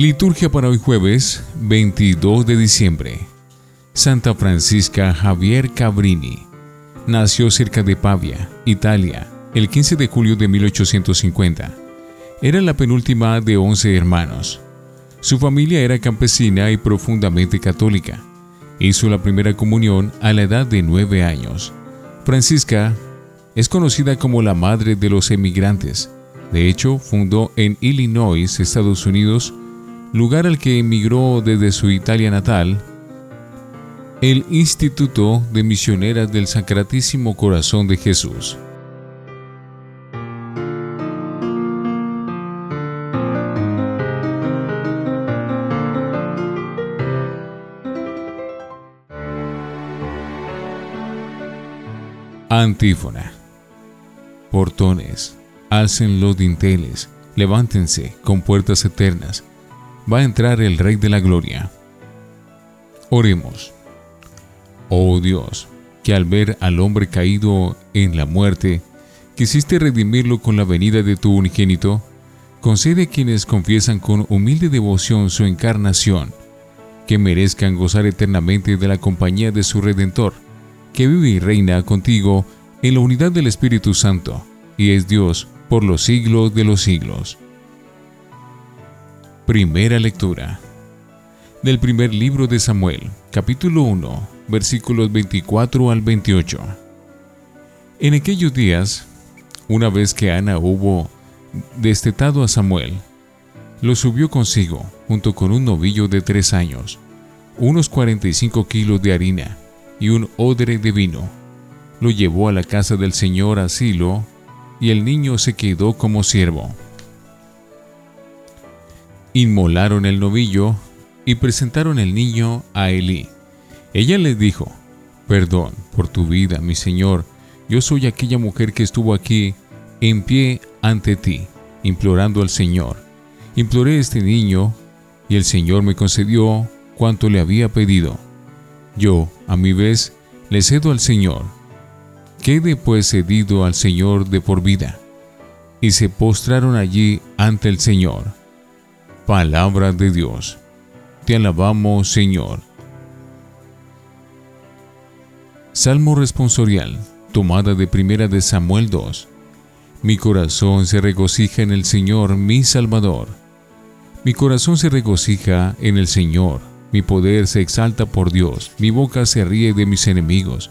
Liturgia para hoy jueves 22 de diciembre. Santa Francisca Javier Cabrini. Nació cerca de Pavia, Italia, el 15 de julio de 1850. Era la penúltima de 11 hermanos. Su familia era campesina y profundamente católica. Hizo la primera comunión a la edad de 9 años. Francisca es conocida como la madre de los emigrantes. De hecho, fundó en Illinois, Estados Unidos, lugar al que emigró desde su Italia natal, el Instituto de Misioneras del Sacratísimo Corazón de Jesús. Antífona. Portones, alcen los dinteles, levántense con puertas eternas, va a entrar el Rey de la Gloria. Oremos. Oh Dios, que al ver al hombre caído en la muerte, quisiste redimirlo con la venida de tu unigénito, concede a quienes confiesan con humilde devoción su encarnación, que merezcan gozar eternamente de la compañía de su Redentor, que vive y reina contigo en la unidad del Espíritu Santo, y es Dios por los siglos de los siglos. Primera lectura del primer libro de Samuel, capítulo 1, versículos 24 al 28. En aquellos días, una vez que Ana hubo destetado a Samuel, lo subió consigo, junto con un novillo de tres años, unos 45 kilos de harina y un odre de vino. Lo llevó a la casa del señor Asilo, y el niño se quedó como siervo. Inmolaron el novillo y presentaron el niño a Elí. Ella le dijo, Perdón por tu vida, mi señor, yo soy aquella mujer que estuvo aquí en pie ante ti, implorando al Señor. Imploré este niño y el Señor me concedió cuanto le había pedido. Yo, a mi vez, le cedo al Señor. Quede pues cedido al Señor de por vida. Y se postraron allí ante el Señor. Palabra de Dios. Te alabamos, Señor. Salmo responsorial, tomada de primera de Samuel 2. Mi corazón se regocija en el Señor, mi Salvador. Mi corazón se regocija en el Señor, mi poder se exalta por Dios, mi boca se ríe de mis enemigos,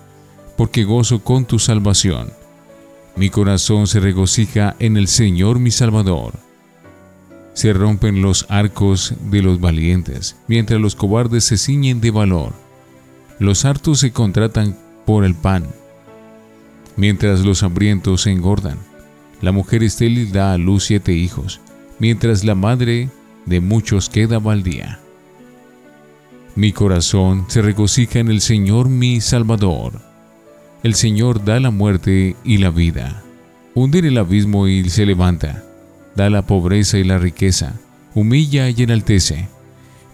porque gozo con tu salvación. Mi corazón se regocija en el Señor, mi Salvador se rompen los arcos de los valientes, mientras los cobardes se ciñen de valor. Los hartos se contratan por el pan, mientras los hambrientos se engordan. La mujer estéril da a luz siete hijos, mientras la madre de muchos queda baldía. Mi corazón se regocija en el Señor mi Salvador. El Señor da la muerte y la vida. Hunde el abismo y se levanta da la pobreza y la riqueza, humilla y enaltece.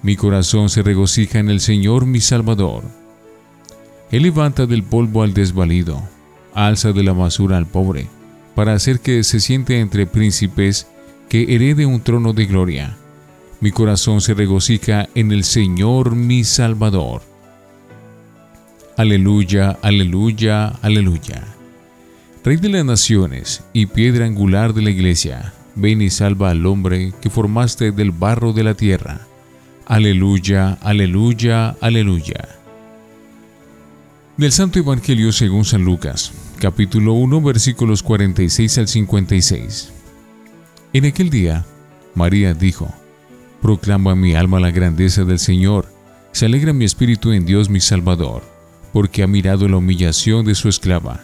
Mi corazón se regocija en el Señor mi Salvador. Él levanta del polvo al desvalido, alza de la basura al pobre, para hacer que se siente entre príncipes, que herede un trono de gloria. Mi corazón se regocija en el Señor mi Salvador. Aleluya, aleluya, aleluya. Rey de las naciones y piedra angular de la iglesia, ven y salva al hombre que formaste del barro de la tierra. Aleluya, aleluya, aleluya. Del Santo Evangelio según San Lucas, capítulo 1, versículos 46 al 56. En aquel día, María dijo, Proclama mi alma la grandeza del Señor, se alegra mi espíritu en Dios mi Salvador, porque ha mirado la humillación de su esclava.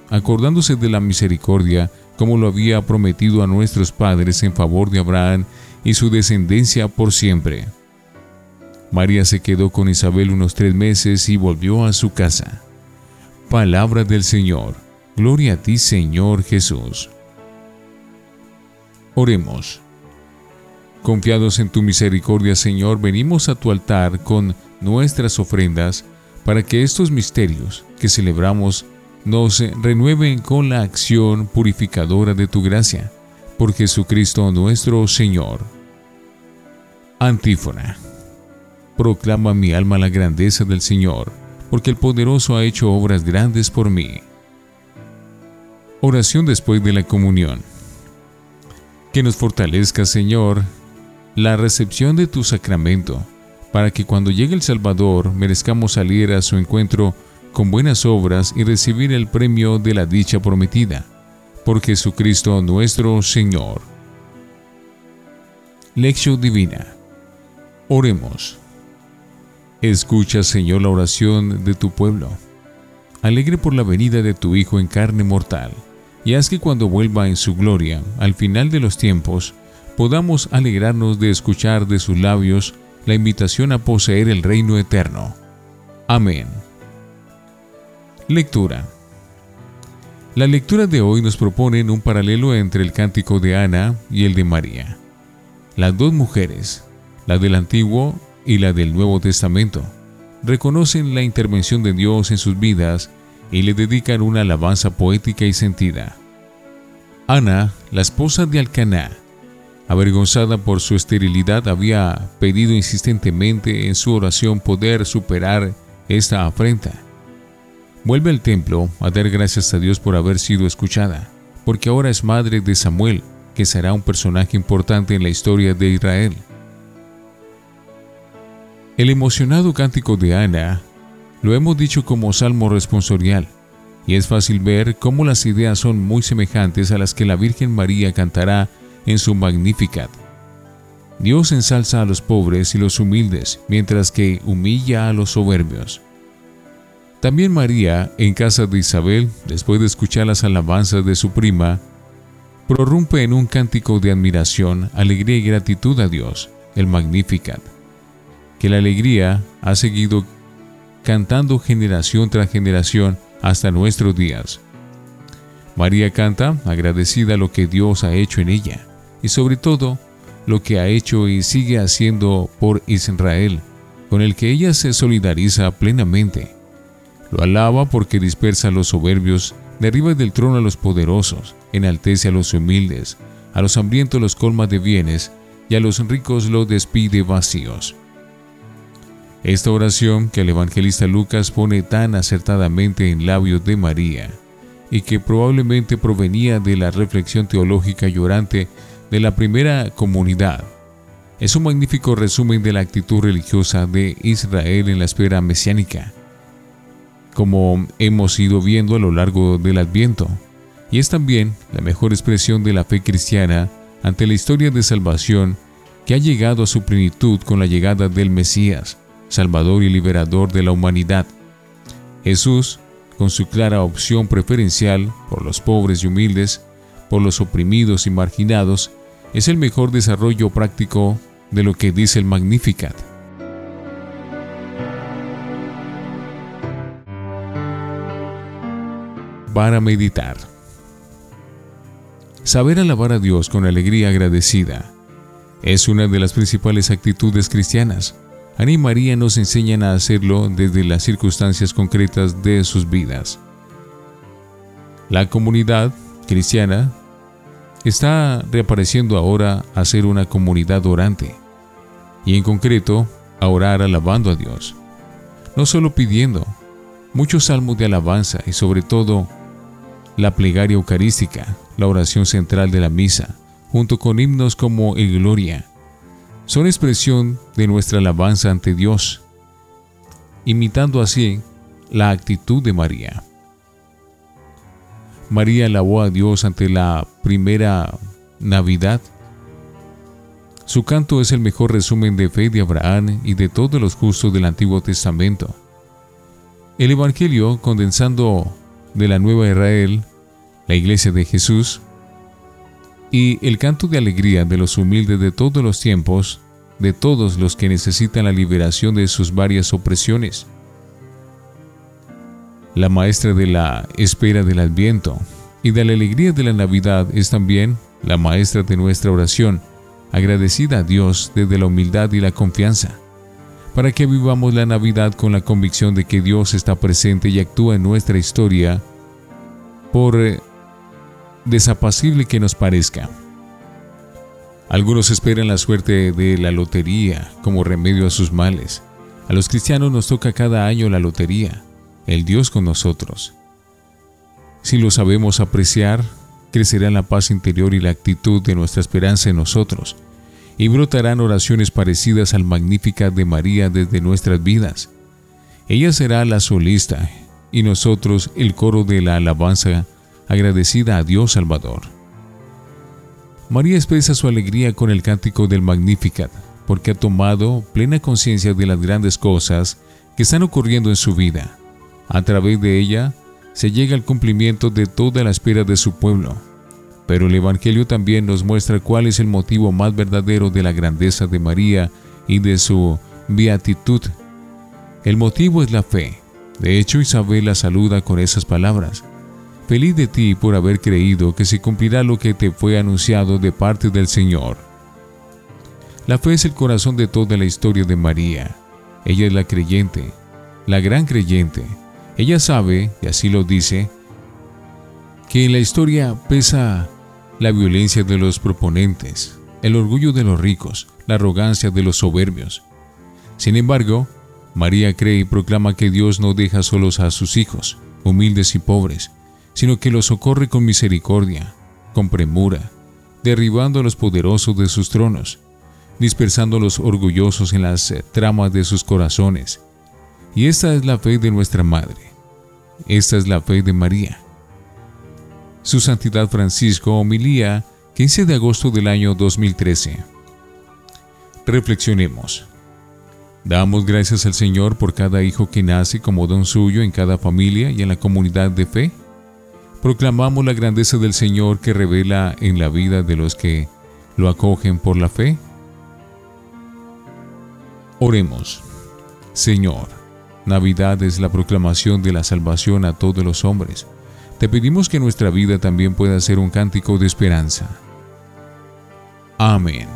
acordándose de la misericordia como lo había prometido a nuestros padres en favor de Abraham y su descendencia por siempre. María se quedó con Isabel unos tres meses y volvió a su casa. Palabra del Señor. Gloria a ti, Señor Jesús. Oremos. Confiados en tu misericordia, Señor, venimos a tu altar con nuestras ofrendas para que estos misterios que celebramos nos renueven con la acción purificadora de tu gracia. Por Jesucristo nuestro Señor. Antífona. Proclama mi alma la grandeza del Señor, porque el poderoso ha hecho obras grandes por mí. Oración después de la comunión. Que nos fortalezca, Señor, la recepción de tu sacramento, para que cuando llegue el Salvador merezcamos salir a su encuentro con buenas obras y recibir el premio de la dicha prometida. Por Jesucristo nuestro Señor. Lección Divina. Oremos. Escucha, Señor, la oración de tu pueblo. Alegre por la venida de tu Hijo en carne mortal, y haz que cuando vuelva en su gloria, al final de los tiempos, podamos alegrarnos de escuchar de sus labios la invitación a poseer el reino eterno. Amén. Lectura. La lectura de hoy nos propone un paralelo entre el cántico de Ana y el de María. Las dos mujeres, la del Antiguo y la del Nuevo Testamento, reconocen la intervención de Dios en sus vidas y le dedican una alabanza poética y sentida. Ana, la esposa de Alcaná, avergonzada por su esterilidad, había pedido insistentemente en su oración poder superar esta afrenta Vuelve al templo a dar gracias a Dios por haber sido escuchada, porque ahora es madre de Samuel, que será un personaje importante en la historia de Israel. El emocionado cántico de Ana lo hemos dicho como salmo responsorial, y es fácil ver cómo las ideas son muy semejantes a las que la Virgen María cantará en su Magnificat. Dios ensalza a los pobres y los humildes, mientras que humilla a los soberbios. También María, en casa de Isabel, después de escuchar las alabanzas de su prima, prorrumpe en un cántico de admiración, alegría y gratitud a Dios, el Magnificat, que la alegría ha seguido cantando generación tras generación hasta nuestros días. María canta agradecida lo que Dios ha hecho en ella y sobre todo lo que ha hecho y sigue haciendo por Israel, con el que ella se solidariza plenamente. Lo alaba porque dispersa a los soberbios, derriba del trono a los poderosos, enaltece a los humildes, a los hambrientos los colma de bienes, y a los ricos los despide vacíos. Esta oración que el evangelista Lucas pone tan acertadamente en labios de María, y que probablemente provenía de la reflexión teológica llorante de la primera comunidad, es un magnífico resumen de la actitud religiosa de Israel en la espera mesiánica como hemos ido viendo a lo largo del Adviento, y es también la mejor expresión de la fe cristiana ante la historia de salvación que ha llegado a su plenitud con la llegada del Mesías, Salvador y Liberador de la humanidad. Jesús, con su clara opción preferencial por los pobres y humildes, por los oprimidos y marginados, es el mejor desarrollo práctico de lo que dice el Magnificat. Para meditar. Saber alabar a Dios con alegría agradecida es una de las principales actitudes cristianas. Ana y María nos enseñan a hacerlo desde las circunstancias concretas de sus vidas. La comunidad cristiana está reapareciendo ahora a ser una comunidad orante y en concreto a orar alabando a Dios. No solo pidiendo, muchos salmos de alabanza y sobre todo la plegaria eucarística, la oración central de la misa, junto con himnos como el Gloria, son expresión de nuestra alabanza ante Dios, imitando así la actitud de María. María alabó a Dios ante la primera Navidad. Su canto es el mejor resumen de fe de Abraham y de todos los justos del Antiguo Testamento. El Evangelio, condensando de la Nueva Israel, la Iglesia de Jesús, y el canto de alegría de los humildes de todos los tiempos de todos los que necesitan la liberación de sus varias opresiones. La maestra de la espera del adviento y de la alegría de la Navidad es también la maestra de nuestra oración, agradecida a Dios desde la humildad y la confianza, para que vivamos la Navidad con la convicción de que Dios está presente y actúa en nuestra historia, por eh, desapacible que nos parezca. Algunos esperan la suerte de la lotería como remedio a sus males. A los cristianos nos toca cada año la lotería, el Dios con nosotros. Si lo sabemos apreciar, crecerá la paz interior y la actitud de nuestra esperanza en nosotros, y brotarán oraciones parecidas al Magnífica de María desde nuestras vidas. Ella será la solista y nosotros el coro de la alabanza agradecida a Dios Salvador. María expresa su alegría con el cántico del Magnificat, porque ha tomado plena conciencia de las grandes cosas que están ocurriendo en su vida. A través de ella, se llega al cumplimiento de toda la espera de su pueblo. Pero el Evangelio también nos muestra cuál es el motivo más verdadero de la grandeza de María y de su beatitud. El motivo es la fe. De hecho, Isabel la saluda con esas palabras. Feliz de ti por haber creído que se cumplirá lo que te fue anunciado de parte del Señor. La fe es el corazón de toda la historia de María. Ella es la creyente, la gran creyente, ella sabe, y así lo dice, que en la historia pesa la violencia de los proponentes, el orgullo de los ricos, la arrogancia de los soberbios. Sin embargo, María cree y proclama que Dios no deja solos a sus hijos, humildes y pobres, sino que los socorre con misericordia, con premura, derribando a los poderosos de sus tronos, dispersando a los orgullosos en las tramas de sus corazones, y esta es la fe de nuestra Madre. Esta es la fe de María. Su Santidad Francisco homilía 15 de agosto del año 2013. Reflexionemos. Damos gracias al Señor por cada hijo que nace como don suyo en cada familia y en la comunidad de fe. Proclamamos la grandeza del Señor que revela en la vida de los que lo acogen por la fe. Oremos. Señor, Navidad es la proclamación de la salvación a todos los hombres. Te pedimos que nuestra vida también pueda ser un cántico de esperanza. Amén.